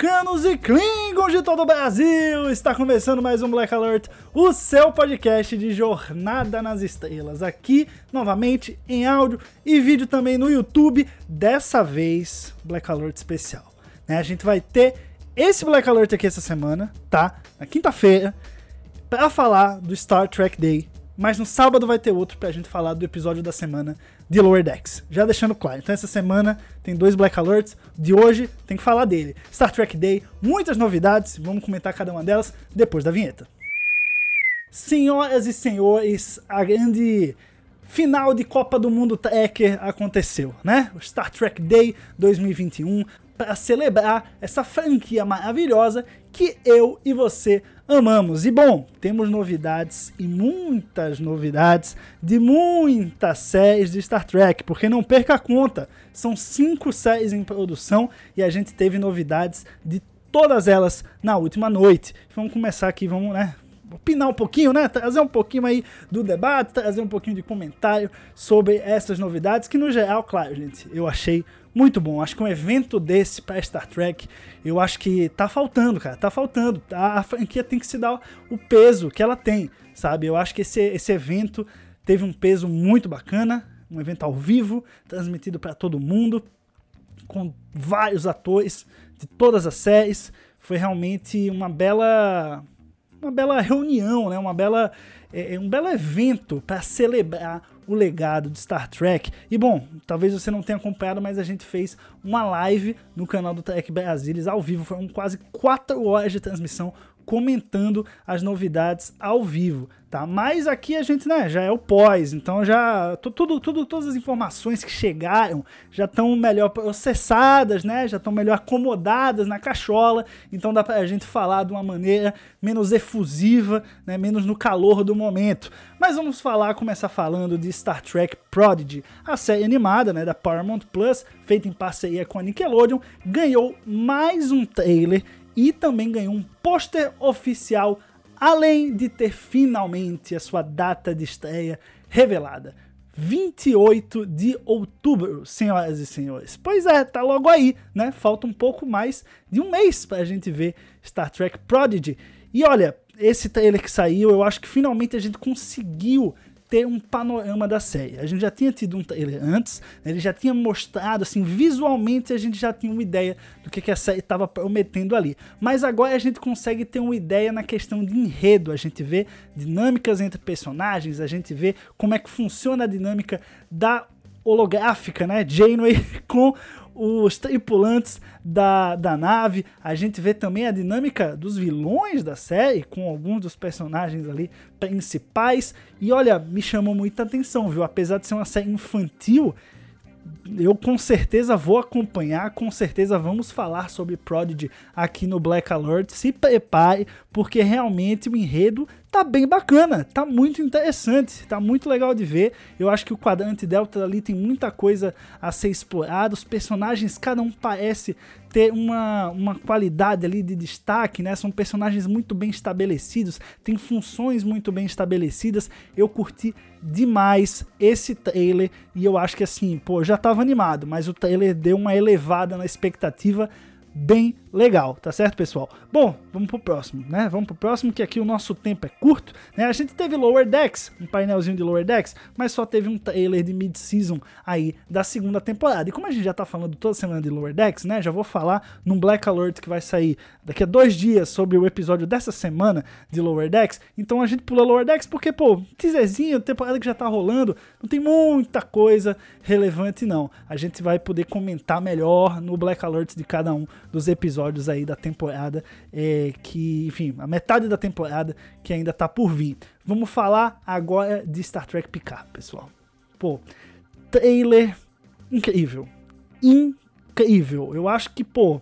Vulcanos e klingons de todo o Brasil! Está começando mais um Black Alert, o seu podcast de Jornada nas Estrelas. Aqui, novamente, em áudio e vídeo também no YouTube. Dessa vez, Black Alert especial. Né? A gente vai ter esse Black Alert aqui essa semana, tá? Na quinta-feira, para falar do Star Trek Day. Mas no sábado vai ter outro pra gente falar do episódio da semana de Lower Decks. Já deixando claro. Então essa semana tem dois Black Alerts. De hoje tem que falar dele. Star Trek Day, muitas novidades. Vamos comentar cada uma delas depois da vinheta. Senhoras e senhores, a grande final de Copa do Mundo Trekker aconteceu, né? O Star Trek Day 2021 para celebrar essa franquia maravilhosa que eu e você amamos. E bom, temos novidades e muitas novidades de muitas séries de Star Trek, porque não perca a conta, são cinco séries em produção e a gente teve novidades de todas elas na última noite. Vamos começar aqui, vamos, né? Opinar um pouquinho, né? Trazer um pouquinho aí do debate, trazer um pouquinho de comentário sobre essas novidades, que no geral, claro, gente, eu achei muito bom. Acho que um evento desse para Star Trek, eu acho que tá faltando, cara. Tá faltando. A, franquia tem que se dar o peso que ela tem, sabe? Eu acho que esse, esse evento teve um peso muito bacana, um evento ao vivo, transmitido para todo mundo, com vários atores de todas as séries. Foi realmente uma bela uma bela reunião, né? Uma bela é, um belo evento para celebrar o legado de Star Trek. E bom, talvez você não tenha acompanhado, mas a gente fez uma live no canal do Trek Brasilis ao vivo. Foram quase 4 horas de transmissão comentando as novidades ao vivo, tá? Mas aqui a gente, né, já é o pós, então já tudo, tudo, todas as informações que chegaram já estão melhor processadas, né? Já estão melhor acomodadas na cachola, então dá pra gente falar de uma maneira menos efusiva, né, menos no calor do momento. Mas vamos falar, começar falando de Star Trek Prodigy, a série animada, né, da Paramount Plus, feita em parceria com a Nickelodeon, ganhou mais um trailer e também ganhou um pôster oficial, além de ter finalmente a sua data de estreia revelada. 28 de outubro, senhoras e senhores. Pois é, tá logo aí, né? Falta um pouco mais de um mês pra gente ver Star Trek Prodigy. E olha, esse trailer que saiu, eu acho que finalmente a gente conseguiu ter um panorama da série. A gente já tinha tido um trailer antes, né? ele já tinha mostrado, assim, visualmente a gente já tinha uma ideia do que, que a série estava prometendo ali. Mas agora a gente consegue ter uma ideia na questão de enredo, a gente vê dinâmicas entre personagens, a gente vê como é que funciona a dinâmica da holográfica, né, Janeway com os tripulantes da, da nave. A gente vê também a dinâmica dos vilões da série, com alguns dos personagens ali principais. E olha, me chamou muita atenção, viu? Apesar de ser uma série infantil, eu com certeza vou acompanhar, com certeza vamos falar sobre Prodigy aqui no Black Alert. Se prepare, porque realmente o enredo tá bem bacana, tá muito interessante, tá muito legal de ver. Eu acho que o quadrante Delta ali tem muita coisa a ser explorada. Os personagens, cada um parece ter uma, uma qualidade ali de destaque, né? São personagens muito bem estabelecidos, tem funções muito bem estabelecidas. Eu curti demais esse trailer e eu acho que assim, pô, já tava animado, mas o trailer deu uma elevada na expectativa bem legal, tá certo, pessoal? Bom, vamos pro próximo, né? Vamos pro próximo, que aqui o nosso tempo é curto, né? A gente teve Lower Decks, um painelzinho de Lower Decks, mas só teve um trailer de mid-season aí da segunda temporada. E como a gente já tá falando toda semana de Lower Decks, né? Já vou falar num Black Alert que vai sair daqui a dois dias sobre o episódio dessa semana de Lower Decks. Então a gente pula Lower Decks porque, pô, teaserzinho, temporada que já tá rolando, não tem muita coisa relevante, não. A gente vai poder comentar melhor no Black Alert de cada um dos episódios aí da temporada, é, que, enfim, a metade da temporada que ainda tá por vir. Vamos falar agora de Star Trek Picard, pessoal. Pô, trailer incrível. Incrível. Eu acho que, pô,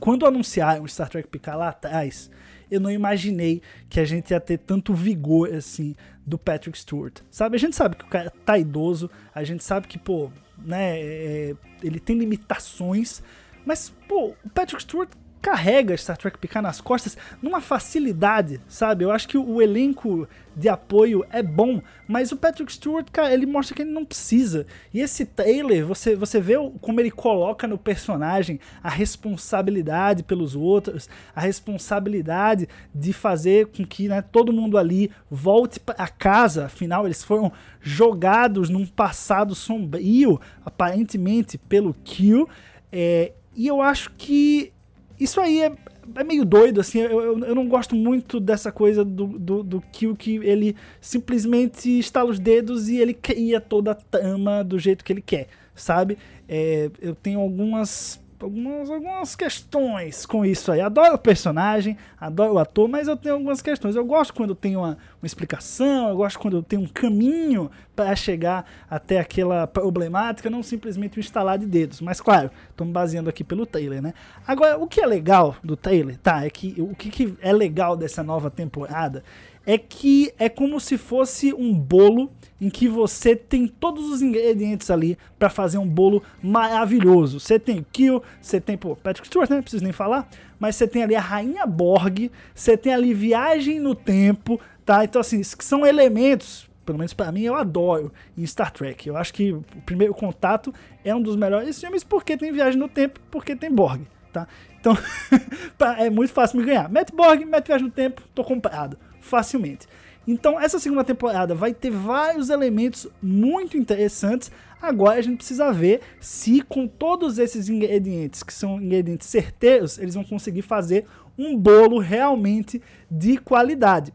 quando anunciaram Star Trek Picard lá atrás, eu não imaginei que a gente ia ter tanto vigor assim do Patrick Stewart. Sabe, a gente sabe que o cara tá idoso, a gente sabe que, pô, né, é, ele tem limitações, mas, pô, o Patrick Stewart carrega Star Trek Picard nas costas numa facilidade, sabe? Eu acho que o elenco de apoio é bom, mas o Patrick Stewart, cara, ele mostra que ele não precisa. E esse trailer, você, você vê como ele coloca no personagem a responsabilidade pelos outros, a responsabilidade de fazer com que né, todo mundo ali volte para casa. Afinal, eles foram jogados num passado sombrio, aparentemente pelo Kill. É, e eu acho que isso aí é, é meio doido, assim. Eu, eu, eu, não gosto muito dessa coisa do, do, do Kill que ele simplesmente estala os dedos e ele cria toda a trama do jeito que ele quer, sabe? É, eu tenho algumas algumas, algumas questões com isso aí. Adoro o personagem, adoro o ator, mas eu tenho algumas questões. Eu gosto quando tem uma, uma explicação, eu gosto quando tenho um caminho para chegar até aquela problemática, não simplesmente um instalar de dedos. Mas claro, estou me baseando aqui pelo trailer, né? Agora, o que é legal do trailer, tá? É que o que, que é legal dessa nova temporada é que é como se fosse um bolo em que você tem todos os ingredientes ali para fazer um bolo maravilhoso. Você tem Kill, você tem, pô, Patrick Stewart, né? Não preciso nem falar, mas você tem ali a Rainha Borg, você tem ali Viagem no Tempo, tá? Então, assim, são elementos, pelo menos para mim, eu adoro em Star Trek. Eu acho que o primeiro contato é um dos melhores filmes porque tem Viagem no Tempo, porque tem Borg, tá? Então, é muito fácil me ganhar. Mete Borg, mete Viagem no Tempo, tô comprado facilmente. Então, essa segunda temporada vai ter vários elementos muito interessantes. Agora a gente precisa ver se, com todos esses ingredientes, que são ingredientes certeiros, eles vão conseguir fazer um bolo realmente de qualidade.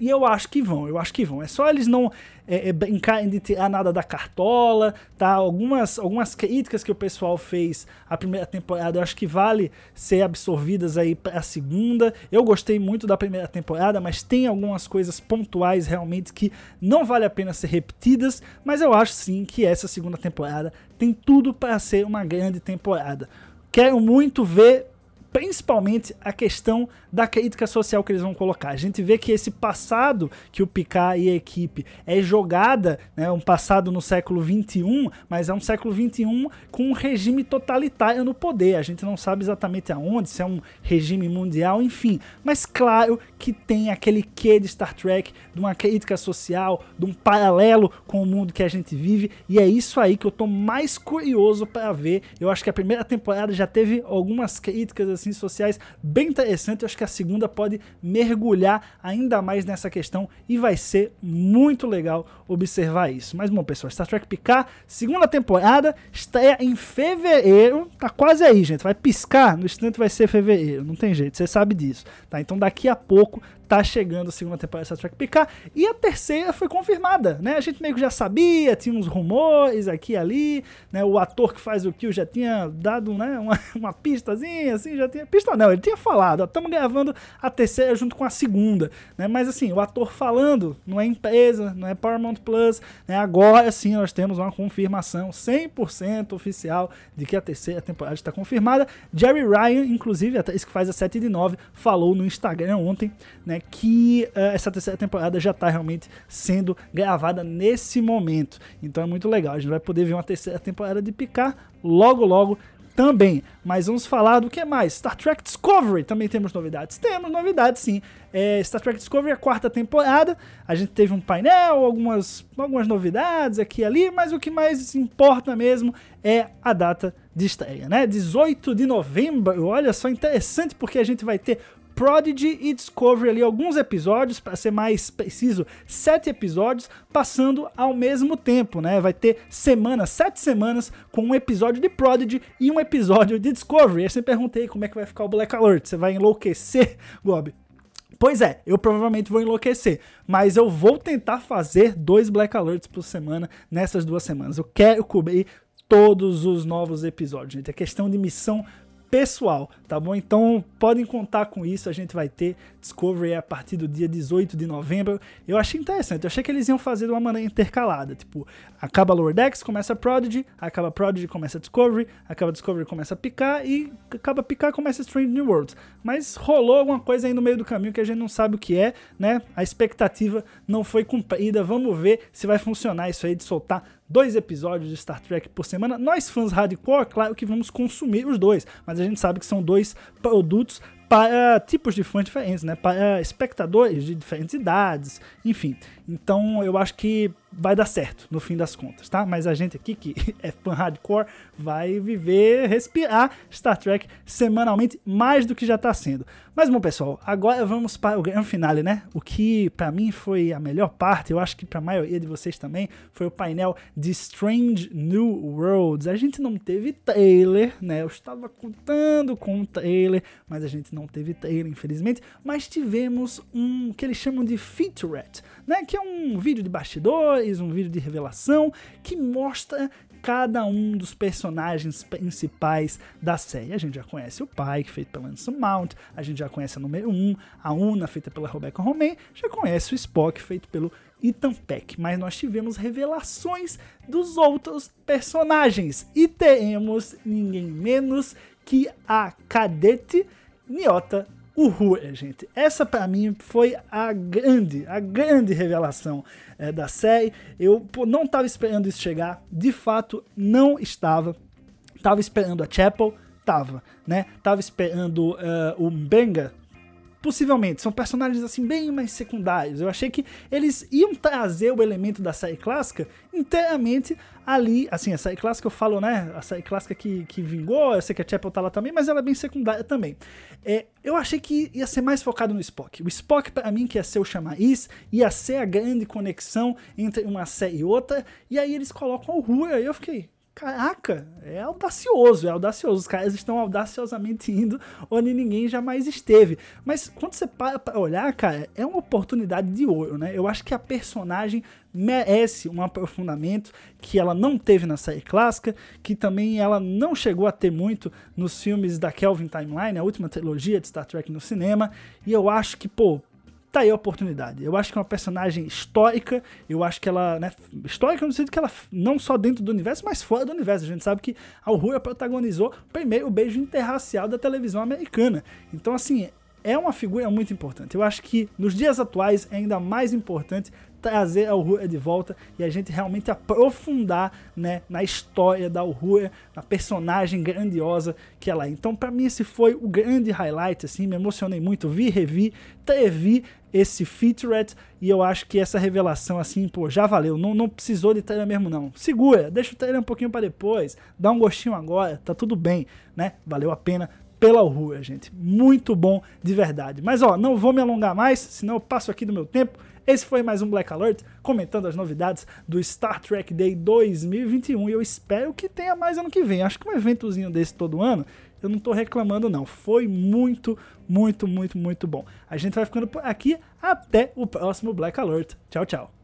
E eu acho que vão, eu acho que vão. É só eles não é, é, brincarem de tirar nada da cartola, tá? Algumas, algumas críticas que o pessoal fez a primeira temporada, eu acho que vale ser absorvidas aí para a segunda. Eu gostei muito da primeira temporada, mas tem algumas coisas pontuais realmente que não vale a pena ser repetidas, mas eu acho sim que essa segunda temporada tem tudo para ser uma grande temporada. Quero muito ver principalmente a questão da crítica social que eles vão colocar. A gente vê que esse passado que o Picard e a equipe é jogada, né, um passado no século 21, mas é um século 21 com um regime totalitário no poder. A gente não sabe exatamente aonde, se é um regime mundial, enfim. Mas claro que tem aquele quê de Star Trek, de uma crítica social, de um paralelo com o mundo que a gente vive, e é isso aí que eu tô mais curioso para ver. Eu acho que a primeira temporada já teve algumas críticas assim sociais bem interessantes. Eu acho que a segunda pode mergulhar ainda mais nessa questão e vai ser muito legal observar isso. Mas bom, pessoal, Star Trek Picard, segunda temporada, estreia em fevereiro. Tá quase aí, gente. Vai piscar, no instante vai ser fevereiro. Não tem jeito, você sabe disso. Tá? Então daqui a pouco tá chegando a segunda temporada de Star Trek Picard e a terceira foi confirmada, né? A gente meio que já sabia, tinha uns rumores aqui e ali, né? O ator que faz o Kill já tinha dado, né, uma, uma pistazinha assim, já tinha pista não, ele tinha falado, estamos gravando a terceira junto com a segunda, né? Mas assim, o ator falando, não é empresa, não é Paramount Plus, né? Agora sim nós temos uma confirmação 100% oficial de que a terceira temporada está confirmada. Jerry Ryan, inclusive, atriz que faz a 7 de 9, falou no Instagram ontem, né, que uh, essa terceira temporada já está realmente sendo gravada nesse momento. Então é muito legal. A gente vai poder ver uma terceira temporada de Picard logo, logo também. Mas vamos falar do que mais? Star Trek Discovery também temos novidades. Temos novidades sim. É, Star Trek Discovery, a quarta temporada. A gente teve um painel, algumas, algumas novidades aqui e ali, mas o que mais importa mesmo é a data de estreia, né? 18 de novembro. Olha só, interessante porque a gente vai ter Prodigy e Discovery ali alguns episódios, para ser mais preciso, sete episódios passando ao mesmo tempo, né? Vai ter semanas, sete semanas com um episódio de Prodigy e um episódio de Discovery. Você perguntei como é que vai ficar o Black Alert. Você vai enlouquecer, Gob? Pois é, eu provavelmente vou enlouquecer, mas eu vou tentar fazer dois Black Alerts por semana nessas duas semanas. Eu quero cobrir todos os novos episódios, gente. É questão de missão pessoal, tá bom? Então podem contar com isso, a gente vai ter Discovery a partir do dia 18 de novembro. Eu achei interessante, eu achei que eles iam fazer de uma maneira intercalada, tipo, acaba Lower Decks, começa Prodigy, acaba Prodigy, começa Discovery, acaba Discovery, começa Picar e acaba Picar, começa Strange New Worlds. Mas rolou alguma coisa aí no meio do caminho que a gente não sabe o que é, né? A expectativa não foi cumprida. Vamos ver se vai funcionar isso aí de soltar dois episódios de Star Trek por semana. Nós, fãs hardcore, claro que vamos consumir os dois, mas a gente sabe que são dois produtos para tipos de fãs diferentes, né? Para espectadores de diferentes idades, enfim. Então eu acho que vai dar certo no fim das contas, tá? Mas a gente aqui que é fã hardcore vai viver, respirar Star Trek semanalmente mais do que já tá sendo. Mas bom, pessoal, agora vamos para o grande finale, né? O que para mim foi a melhor parte, eu acho que para a maioria de vocês também, foi o painel de Strange New Worlds. A gente não teve trailer, né? Eu estava contando com um trailer, mas a gente não teve trailer, infelizmente, mas tivemos um que eles chamam de featurette, né? Que é um vídeo de bastidores, um vídeo de revelação que mostra cada um dos personagens principais da série. A gente já conhece o Pike, feito pela Anson Mount, a gente já conhece a número 1, a Una, feita pela Rebecca Romain, já conhece o Spock, feito pelo Ethan Peck, mas nós tivemos revelações dos outros personagens e teremos ninguém menos que a Cadete Niota Uhura, gente. Essa para mim foi a grande, a grande revelação é, da série. Eu pô, não estava esperando isso chegar, de fato não estava. Tava esperando a Chapel, tava, né? Tava esperando uh, o Benga, possivelmente, são personagens assim bem mais secundários. Eu achei que eles iam trazer o elemento da série clássica inteiramente ali, assim, a série clássica eu falo, né, a série clássica que, que vingou, eu sei que a Chapel tá lá também, mas ela é bem secundária também. É, eu achei que ia ser mais focado no Spock. O Spock, para mim, que ia ser o chamariz, ia ser a grande conexão entre uma série e outra, e aí eles colocam o Rua, e eu fiquei, Caraca, é audacioso, é audacioso. Os caras estão audaciosamente indo onde ninguém jamais esteve. Mas quando você para pra olhar, cara, é uma oportunidade de ouro, né? Eu acho que a personagem merece um aprofundamento que ela não teve na série clássica, que também ela não chegou a ter muito nos filmes da Kelvin Timeline, a última trilogia de Star Trek no cinema. E eu acho que, pô, tá aí a oportunidade. Eu acho que é uma personagem histórica, eu acho que ela, né, histórica no sentido que ela não só dentro do universo, mas fora do universo. A gente sabe que a Uhura protagonizou o primeiro beijo interracial da televisão americana. Então, assim, é uma figura muito importante. Eu acho que nos dias atuais é ainda mais importante trazer a Uhura de volta e a gente realmente aprofundar né, na história da Uhura, na personagem grandiosa que ela é. Então, para mim, esse foi o grande highlight, assim, me emocionei muito, vi, revi, trevi esse featurette e eu acho que essa revelação, assim, pô, já valeu, não, não precisou de trailer mesmo não. Segura, deixa o trailer um pouquinho para depois, dá um gostinho agora, tá tudo bem, né? Valeu a pena pela Uhura, gente. Muito bom de verdade. Mas ó, não vou me alongar mais, senão eu passo aqui do meu tempo. Esse foi mais um Black Alert, comentando as novidades do Star Trek Day 2021 e eu espero que tenha mais ano que vem. Acho que um eventozinho desse todo ano, eu não tô reclamando não. Foi muito, muito, muito, muito bom. A gente vai ficando por aqui até o próximo Black Alert. Tchau, tchau.